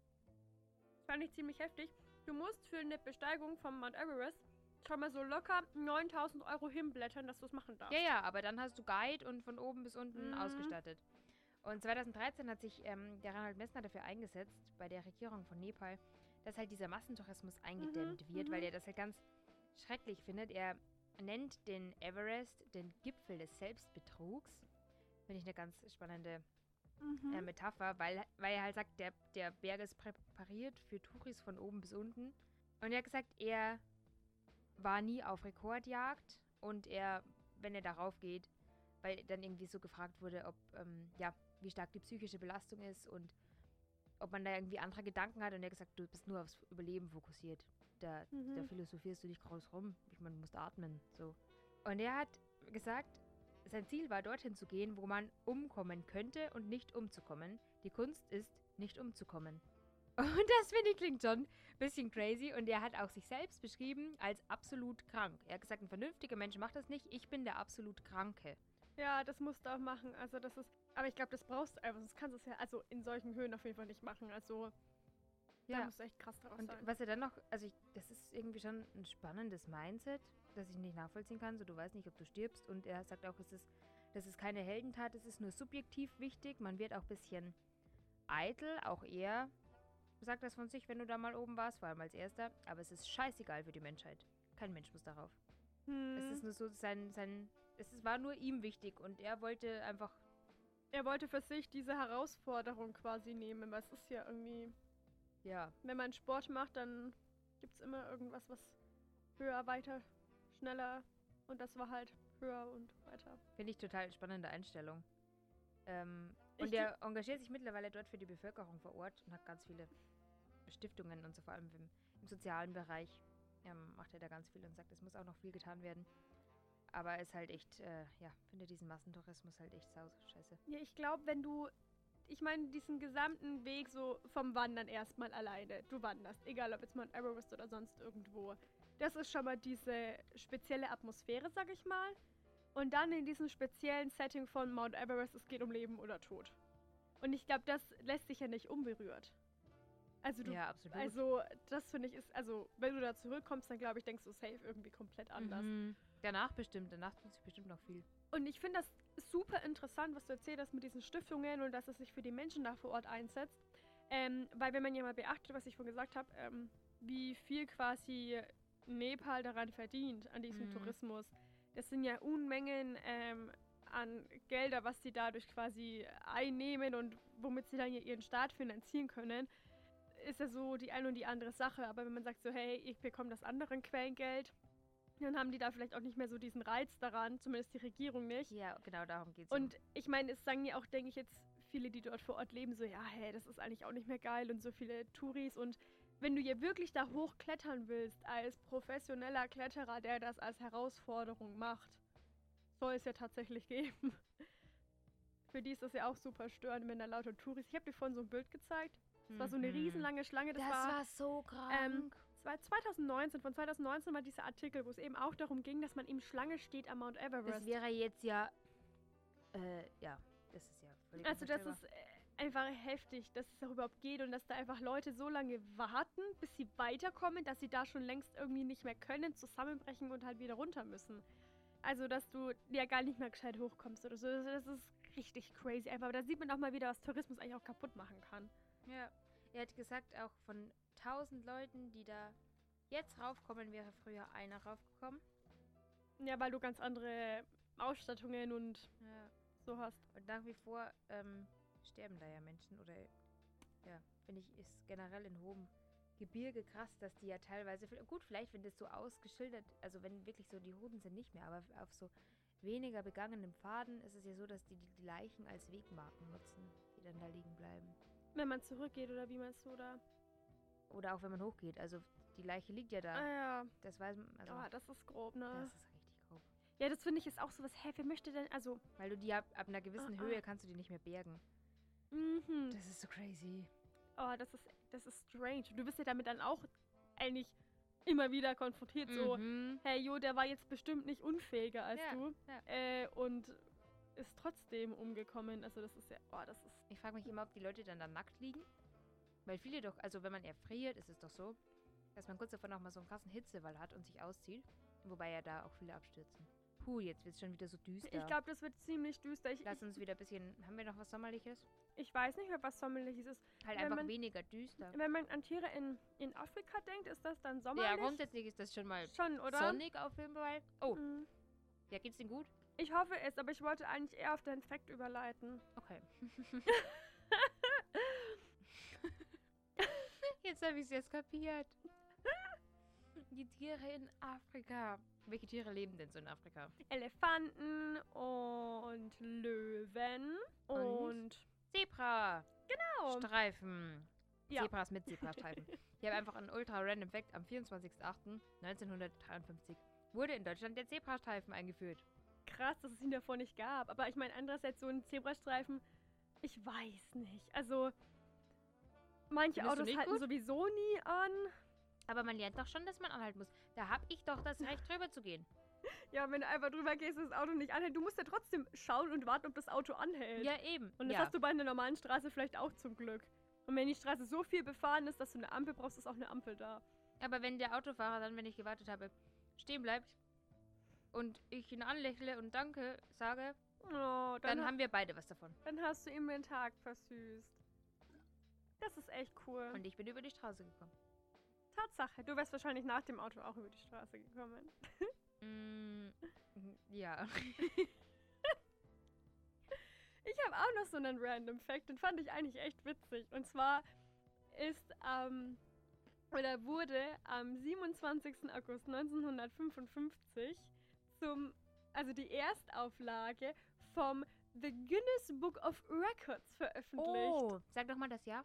Das fand ich ziemlich heftig. Du musst für eine Besteigung vom Mount Everest schon mal so locker 9000 Euro hinblättern, dass du es machen darfst. Ja, ja, aber dann hast du Guide und von oben bis unten Mhm. ausgestattet. Und 2013 hat sich ähm, der Reinhold Messner dafür eingesetzt, bei der Regierung von Nepal, dass halt dieser Massentourismus eingedämmt wird, weil mhm. er das halt ganz schrecklich findet. Er nennt den Everest den Gipfel des Selbstbetrugs. Finde ich eine ganz spannende Mhm. äh, Metapher, weil, weil er halt sagt, der, der Berg ist präpariert für Touris von oben bis unten. Und er hat gesagt, er war nie auf Rekordjagd und er wenn er darauf geht, weil dann irgendwie so gefragt wurde, ob, ähm, ja, wie stark die psychische Belastung ist und ob man da irgendwie andere Gedanken hat und er hat gesagt, du bist nur aufs Überleben fokussiert. Da, Mhm. da philosophierst du nicht groß rum. Ich meine, du musst atmen. So. Und er hat gesagt, sein Ziel war, dorthin zu gehen, wo man umkommen könnte und nicht umzukommen. Die Kunst ist, nicht umzukommen. Und das finde ich klingt schon ein bisschen crazy. Und er hat auch sich selbst beschrieben als absolut krank. Er hat gesagt, ein vernünftiger Mensch macht das nicht. Ich bin der absolut Kranke. Ja, das musst du auch machen. Also das ist. Aber ich glaube, das brauchst du einfach. Sonst kannst du es ja, also in solchen Höhen auf jeden Fall nicht machen. Also Ja. musst du echt krass darauf Und sein. was er dann noch, also ich, das ist irgendwie schon ein spannendes Mindset, das ich nicht nachvollziehen kann. So, du weißt nicht, ob du stirbst. Und er sagt auch, es ist, das ist keine Heldentat, es ist nur subjektiv wichtig. Man wird auch ein bisschen eitel, auch er sagt das von sich, wenn du da mal oben warst, vor allem als erster. Aber es ist scheißegal für die Menschheit. Kein Mensch muss darauf. Hm. Es ist nur so sein, sein, es ist, war nur ihm wichtig und er wollte einfach, er wollte für sich diese Herausforderung quasi nehmen, weil es ist ja irgendwie, ja, wenn man Sport macht, dann gibt es immer irgendwas, was höher, weiter, schneller und das war halt höher und weiter. finde ich total spannende Einstellung. Ähm, und er engagiert sich mittlerweile dort für die Bevölkerung vor Ort und hat ganz viele Stiftungen und so vor allem im, im sozialen Bereich ähm, macht er da ganz viel und sagt, es muss auch noch viel getan werden. Aber er ist halt echt, äh, ja, finde diesen Massentourismus halt echt sau scheiße. Ja, ich glaube, wenn du, ich meine, diesen gesamten Weg so vom Wandern erstmal alleine, du wanderst, egal ob jetzt Mount Everest oder sonst irgendwo, das ist schon mal diese spezielle Atmosphäre, sag ich mal. Und dann in diesem speziellen Setting von Mount Everest, es geht um Leben oder Tod. Und ich glaube, das lässt sich ja nicht unberührt. Also du, ja, absolut. also das finde ich ist, also wenn du da zurückkommst, dann glaube ich, denkst du safe irgendwie komplett anders. Mhm. Danach bestimmt, danach tut sich bestimmt noch viel. Und ich finde das super interessant, was du erzählt hast mit diesen Stiftungen und dass es sich für die Menschen da vor Ort einsetzt. Ähm, weil wenn man ja mal beachtet, was ich vorhin gesagt habe, ähm, wie viel quasi Nepal daran verdient, an diesem Mhm. Tourismus. Das sind ja Unmengen ähm, an Gelder, was sie dadurch quasi einnehmen und womit sie dann ihren Staat finanzieren können. Ist ja so die eine und die andere Sache. Aber wenn man sagt so, hey, ich bekomme das andere Quellengeld, dann haben die da vielleicht auch nicht mehr so diesen Reiz daran, zumindest die Regierung nicht. Ja, genau darum geht es. Und ich meine, es sagen ja auch, denke ich, jetzt viele, die dort vor Ort leben, so, ja, hey, das ist eigentlich auch nicht mehr geil und so viele Touris. Und wenn du hier wirklich da hochklettern willst, als professioneller Kletterer, der das als Herausforderung macht, soll es ja tatsächlich geben. Für die ist das ja auch super störend, wenn da lauter Touris. Ich habe dir vorhin so ein Bild gezeigt. Das war so eine Mhm. riesenlange Schlange. Das, Das war, war so krank. ähm, das war 2019. Von 2019 war dieser Artikel, wo es eben auch darum ging, dass man eben Schlange steht am Mount Everest. das wäre jetzt ja, äh, ja, das ist ja völlig Also das ist äh, einfach heftig, dass es auch überhaupt geht und dass da einfach Leute so lange warten, bis sie weiterkommen, dass sie da schon längst irgendwie nicht mehr können, zusammenbrechen und halt wieder runter müssen. Also, dass du ja gar nicht mehr gescheit hochkommst oder so. Das ist richtig crazy. Einfach, da sieht man auch mal wieder, was Tourismus eigentlich auch kaputt machen kann. Ja. Er hat gesagt, auch von 1000 Leuten, die da jetzt raufkommen, wäre früher einer raufgekommen. Ja, weil du ganz andere Ausstattungen und Ja. so hast. Und nach wie vor ähm, sterben da ja Menschen oder ja, finde ich, ist generell in hohem Gebirge krass, dass die ja teilweise, gut, vielleicht wenn das so ausgeschildert, also wenn wirklich so die Hoden sind nicht mehr, aber auf so weniger begangenen Pfaden ist es ja so, dass die die Leichen als Wegmarken nutzen, die dann da liegen bleiben. Wenn man zurückgeht oder wie meinst du da? Oder auch wenn man hochgeht, also die Leiche liegt ja da. Ah ja. Das weiß man, also Ah, das ist grob, ne? das ist richtig grob. ja, das finde ich ist auch so was, hä, wer möchte denn, also, Weil du die ab, ab einer gewissen Ah, ah. Höhe kannst du die nicht mehr bergen. mhm. Das ist so crazy. Oh, das ist, das ist strange. Du bist ja damit dann auch eigentlich immer wieder konfrontiert, so, Mhm. hey, jo, der war jetzt bestimmt nicht unfähiger als Ja, du. ja. Äh, und ist trotzdem umgekommen. Also das ist ja, oh, das ist, Ich frage mich immer, ob die Leute dann da nackt liegen. Weil viele doch, also wenn man erfriert, ist es doch so, dass man kurz davor noch mal so einen krassen Hitzewall hat und sich auszieht. Wobei ja da auch viele abstürzen. Puh, jetzt wird es schon wieder so düster. ich glaube, das wird ziemlich düster. Ich, Lass ich, uns wieder ein bisschen. Haben wir noch was Sommerliches? ich weiß nicht mehr, was sommerliches ist. Halt Wenn einfach man- weniger düster. Wenn man an Tiere in, in Afrika denkt, ist das dann sommerlich? Ja, grundsätzlich ist das schon mal Schon, oder? sonnig auf jeden Fall. Oh, Mhm. ja, geht's denn gut? Ich hoffe es, aber ich wollte eigentlich eher auf den Fakt überleiten. Okay. jetzt habe ich es jetzt kapiert. Die Tiere in Afrika. Welche Tiere leben denn so in Afrika? Elefanten und Löwen und, Und? Zebra. genau. Streifen. Ja. Zebras mit Zebrastreifen. ich habe einfach einen ultra random Fact. Am 24.08.1953 wurde in Deutschland der Zebrastreifen eingeführt. Krass, dass es ihn davor nicht gab. Aber ich meine, andererseits so ein Zebrastreifen, ich weiß nicht. Also, manche Findest Autos halten gut? sowieso nie an. Aber man lernt doch schon, dass man anhalten muss. Da habe ich doch das Recht, drüber zu gehen. Ja, wenn du einfach drüber gehst, und das Auto nicht anhält. Du musst ja trotzdem schauen und warten, ob das Auto anhält. Ja, eben. Und das ja. hast du bei einer normalen Straße vielleicht auch zum Glück. Und wenn die Straße so viel befahren ist, dass du eine Ampel brauchst, ist auch eine Ampel da. Aber wenn der Autofahrer dann, wenn ich gewartet habe, stehen bleibt und ich ihn anlächle und danke sage, Oh, dann, dann ha- haben wir beide was davon. dann hast du ihm den Tag versüßt. Das ist echt cool. Und ich bin über die Straße gekommen. Tatsache, du wärst wahrscheinlich nach dem Auto auch über die Straße gekommen. Mm, ja. Ich habe auch noch so einen Random Fact, den fand ich eigentlich echt witzig. Und zwar ist ähm, oder wurde am 27. August 1955 zum, also die Erstauflage vom The Guinness Book of Records veröffentlicht. Oh, sag doch mal das Jahr.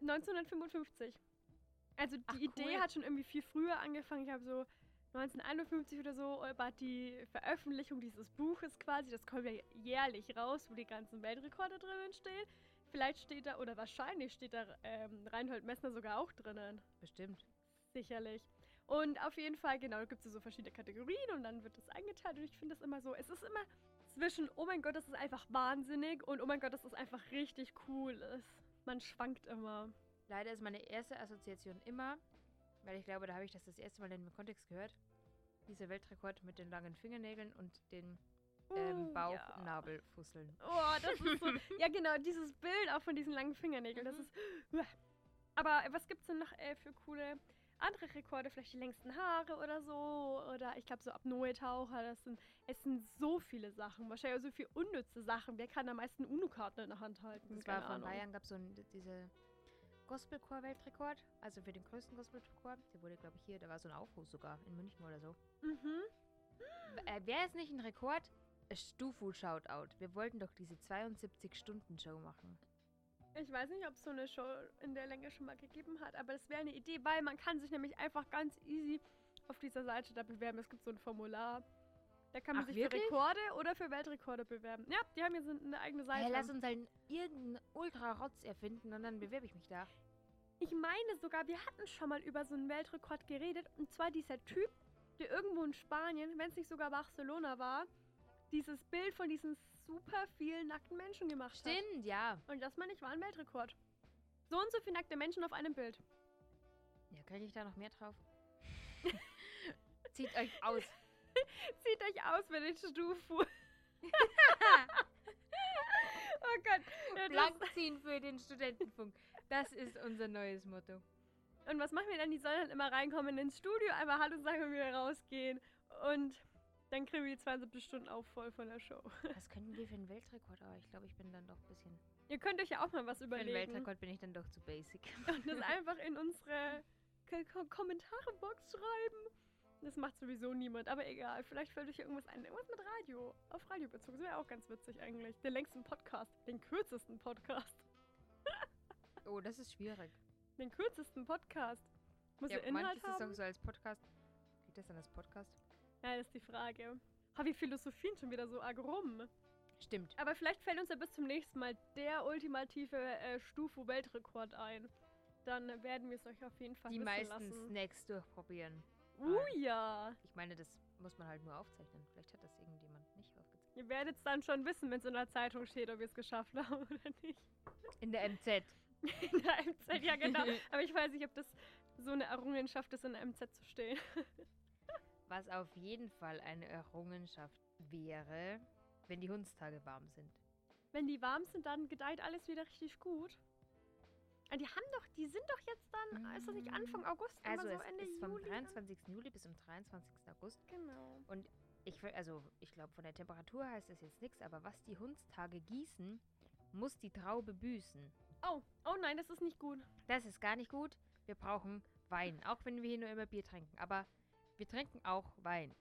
1955. Also die Ach, Idee cool. hat schon irgendwie viel früher angefangen. Ich habe so 1951 oder so, aber die Veröffentlichung dieses Buches quasi, das kommt ja jährlich raus, wo die ganzen Weltrekorde drinnen stehen. Vielleicht steht da, oder wahrscheinlich steht da ähm, Reinhold Messner sogar auch drinnen. Bestimmt. Sicherlich. Und auf jeden Fall, genau, da gibt es so verschiedene Kategorien und dann wird das eingeteilt. Und ich finde das immer so, es ist immer zwischen, oh mein Gott, das ist einfach wahnsinnig und oh mein Gott, das einfach richtig cool ist. Man schwankt immer. Leider ist meine erste Assoziation immer, weil ich glaube, da habe ich das das erste Mal in dem Kontext gehört, dieser Weltrekord mit den langen Fingernägeln und den ähm, Uh, Bauchnabelfusseln. Oh, das ist so. ja, genau, dieses Bild auch von diesen langen Fingernägeln. Das Mhm. ist. Uah. Aber was gibt's denn noch äh, für coole andere Rekorde? Vielleicht die längsten Haare oder so? Oder ich glaube, so Apnoe-Taucher. Das sind. Es sind so viele Sachen. Wahrscheinlich auch so viele unnütze Sachen. Wer kann am meisten UNO-Karten in der Hand halten? Das war Keine vor Ahnung. Bayern gab es so ein, diese Gospelchor-Weltrekord, also für den größten Gospelchor. Der wurde, glaube ich, hier, da war so ein Aufruf sogar in München oder so. Mhm. Äh, Wäre es nicht ein Rekord? Stufu-Shoutout. Wir wollten doch diese 72-Stunden-Show machen. Ich weiß nicht, ob es so eine Show in der Länge schon mal gegeben hat, aber das wäre eine Idee, weil man kann sich nämlich einfach ganz easy auf dieser Seite da bewerben. Es gibt so ein Formular. Da kann man Ach, sich wirklich? für Rekorde oder für Weltrekorde bewerben. Ja, die haben hier so eine eigene Seite. Hey, lass uns halt irgendeinen Ultra-Rotz erfinden und dann bewerbe ich mich da. Ich meine sogar, wir hatten schon mal über so einen Weltrekord geredet. Und zwar dieser Typ, der irgendwo in Spanien, wenn es nicht sogar Barcelona war, dieses Bild von diesen super vielen nackten Menschen gemacht hat. Stimmt, ja. Und das meine ich war ein Weltrekord. So und so viele nackte Menschen auf einem Bild. Ja, kriege ich da noch mehr drauf? Zieht euch aus. Zieht euch aus für den Stufu. oh Gott. Ja, das, Blank ziehen für den Studentenfunk. Das ist unser neues Motto. und was machen wir dann? Die sollen dann immer reinkommen ins Studio, einmal Hallo sagen und wieder rausgehen. Und dann kriegen wir die 72 Stunden auch voll von der Show. Was könnten wir für einen Weltrekord? Aber ich glaube, ich bin dann doch ein bisschen. Ihr könnt euch ja auch mal was Für einen überlegen. Weltrekord bin ich dann doch zu basic. Und das einfach in unsere K Ko Kommentare-Box schreiben. Das macht sowieso niemand, aber egal. Vielleicht fällt euch irgendwas ein. Irgendwas mit Radio. Auf Radio bezogen. Das wäre auch ganz witzig eigentlich. Den längsten Podcast. Den kürzesten Podcast. Oh, das ist schwierig. Den kürzesten Podcast. Muss ja, Inhalt manches ist haben? auch so als Podcast. Geht das dann als Podcast? Ja, das ist die Frage. Ha, wir philosophieren schon wieder so arg rum. Stimmt. Aber vielleicht fällt uns ja bis zum nächsten Mal der ultimative äh, Stufu-Weltrekord ein. Dann werden wir es euch auf jeden Fall Die meisten lassen. Snacks durchprobieren. Uh ja. Ich meine, das muss man halt nur aufzeichnen. Vielleicht hat das irgendjemand nicht aufgezeichnet. Ihr werdet es dann schon wissen, wenn es in der Zeitung steht, ob wir es geschafft haben oder nicht. In der MZ. In der MZ, ja genau. Aber ich weiß nicht, ob das so eine Errungenschaft ist, in der MZ zu stehen. Was auf jeden Fall eine Errungenschaft wäre, wenn die Hundstage warm sind. Wenn die warm sind, dann gedeiht alles wieder richtig gut. Die haben doch, die sind doch jetzt dann, ist das nicht Anfang August, immer Also so es Ende ist vom Juli? dann? 23. Juli bis zum 23. August. Genau. Ich, will- also ich glaube, von der Temperatur heißt das jetzt nichts, aber was die Hundstage gießen, muss die Traube büßen. Oh, oh nein, das ist nicht gut. Das ist gar nicht gut. Wir brauchen Wein, auch wenn wir hier nur immer Bier trinken. Aber Wir trinken auch Wein.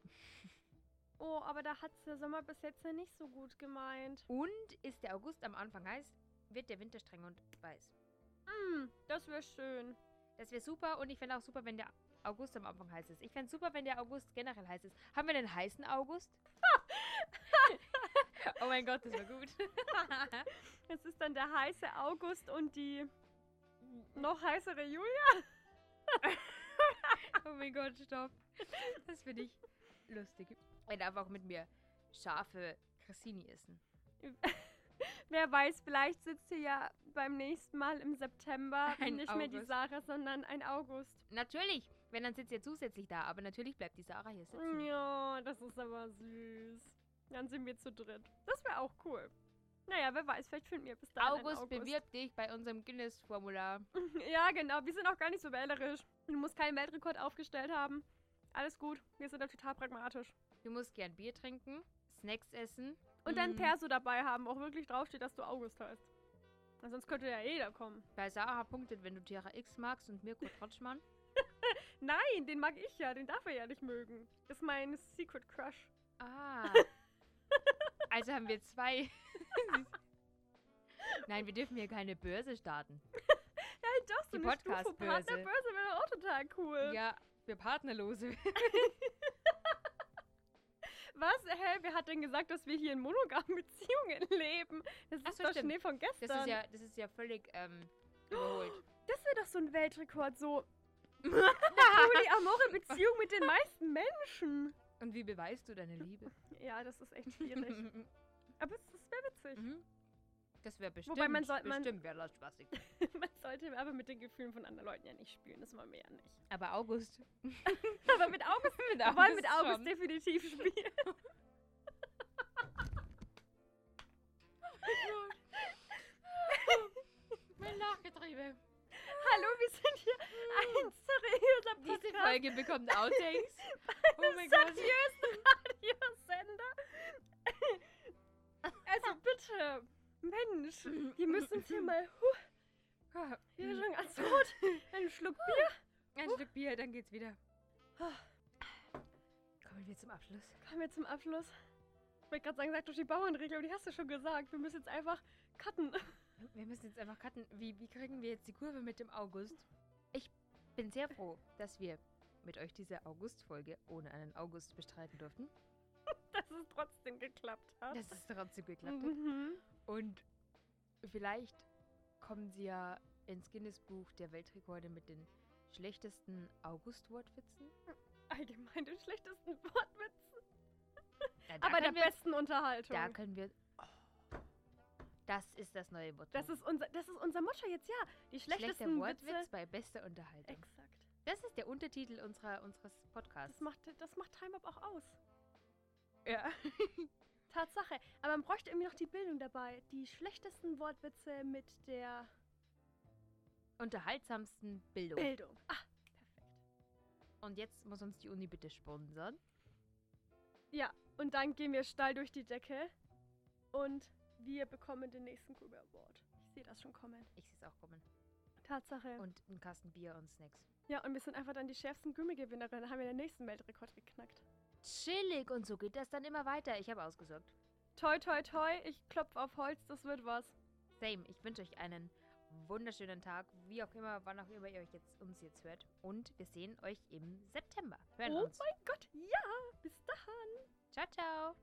Oh, aber da hat der Sommer bis jetzt ja nicht so gut gemeint. Und ist der August am Anfang heiß, wird der Winter streng und weiß. Hm, das wäre schön. Das wäre super und ich fände auch super, wenn der August am Anfang heiß ist. Ich fände super, wenn der August generell heiß ist. Haben wir einen heißen August? oh mein Gott, das war gut. Es ist dann der heiße August und die noch heißere Julia. oh mein Gott, stopp. Das finde ich lustig. Er darf auch mit mir scharfe Cressini essen. Wer weiß, vielleicht sitzt ihr ja beim nächsten Mal im September Ein nicht mehr die August. Sarah, sondern ein August. Natürlich, wenn dann sitzt ihr zusätzlich da, aber natürlich bleibt die Sarah hier sitzen. Ja, das ist aber süß. Dann sind wir zu dritt. Das wäre auch cool. Naja, wer weiß, vielleicht finden wir bis dahin August, August. bewirb dich bei unserem Guinness-Formular. Ja, genau. Wir sind auch gar nicht so wählerisch. Du musst keinen Weltrekord aufgestellt haben. Alles gut. Wir sind da total pragmatisch. Du musst gern Bier trinken, Snacks essen. Und dann mm, Perso dabei haben, auch wirklich draufsteht, dass du August heißt. Weil sonst könnte ja jeder kommen. Bei Sarah punktet, wenn du Tiara X magst und Mirko Trotschmann. Nein, den mag ich ja. Den darf er ja nicht mögen. Das ist mein Secret Crush. Ah. also haben wir zwei. Nein, wir dürfen hier keine Börse starten. Nein, doch, so Die eine Podcast-Börse. Stufe-Partnerbörse wäre auch total cool. Ja, für Partnerlose. Was? Hä? Wer hat denn gesagt, dass wir hier in monogamen Beziehungen leben? Das Ach ist so, doch stimmt. Schnee von gestern. Das ist ja, das ist ja völlig ähm, überholt. Das wäre doch so ein Weltrekord, so Polyamore-Beziehung mit den meisten Menschen. Und wie beweist du deine Liebe? Ja, das ist echt schwierig. Aber es- das wäre witzig. Mhm. Das wäre bestimmt, Wobei man soll- man- bestimmt wäre das spaßig. Man sollte aber mit den Gefühlen von anderen Leuten ja nicht spielen, das wollen wir ja nicht. Aber August. Aber mit August, mit wir wollen mit schon. August definitiv spielen. Mein Nachgetriebe. Hallo, wir sind hier ein seriöser Podcast. Diese Folge bekommt Outtakes. Oh mein Gott. seriösen Radiosender. Also bitte, Mensch, wir müssen uns hier mal, huh, hier ist schon ganz rot, einen Schluck Bier. Ein Stück Bier, dann geht's wieder. Kommen wir zum Abschluss. Kommen wir zum Abschluss. Ich wollte gerade sagen, sag doch die Bauernregel, aber die hast du schon gesagt. Wir müssen jetzt einfach cutten. Wir müssen jetzt einfach cutten. Wie, wie kriegen wir jetzt die Kurve mit dem August? Ich bin sehr froh, dass wir mit euch diese August-Folge ohne einen August bestreiten durften. Dass es trotzdem geklappt hat. Dass es trotzdem geklappt hat. Mhm. Und vielleicht kommen sie ja ins Guinness-Buch der Weltrekorde mit den schlechtesten August-Wortwitzen. Allgemein den schlechtesten Wortwitzen. Ja, Aber der besten Unterhaltung. Da können wir... Das ist das neue Motto. Das ist unser, das ist unser Motto jetzt, ja. Die Schlechter schlechtesten Wortwitz Witze. bei bester Unterhaltung. Exakt. Das ist der Untertitel unserer, unseres Podcasts. Das macht, das macht Time Up auch aus. ja. Tatsache. Aber man bräuchte irgendwie noch die Bildung dabei. Die schlechtesten Wortwitze mit der Unterhaltsamsten Bildung. Bildung. Ah, perfekt. Und jetzt muss uns die Uni bitte sponsern. Ja, und dann gehen wir steil durch die Decke und wir bekommen den nächsten Gruber Award. Ich sehe das schon kommen. Ich sehe es auch kommen. Tatsache. Und einen Kasten Bier und Snacks. ja, und wir sind einfach dann die schärfsten Gummi-Gewinnerin. Dann haben wir den nächsten Weltrekord geknackt. Chillig und so geht das dann immer weiter. Ich habe ausgesorgt. Toi, toi, toi. Ich klopfe auf Holz. Das wird was. Same. Ich wünsche euch einen wunderschönen Tag, wie auch immer, wann auch immer ihr euch jetzt, uns jetzt hört. Und wir sehen euch im September. Hören oh uns. mein Gott. Ja, bis dahin. Ciao, ciao.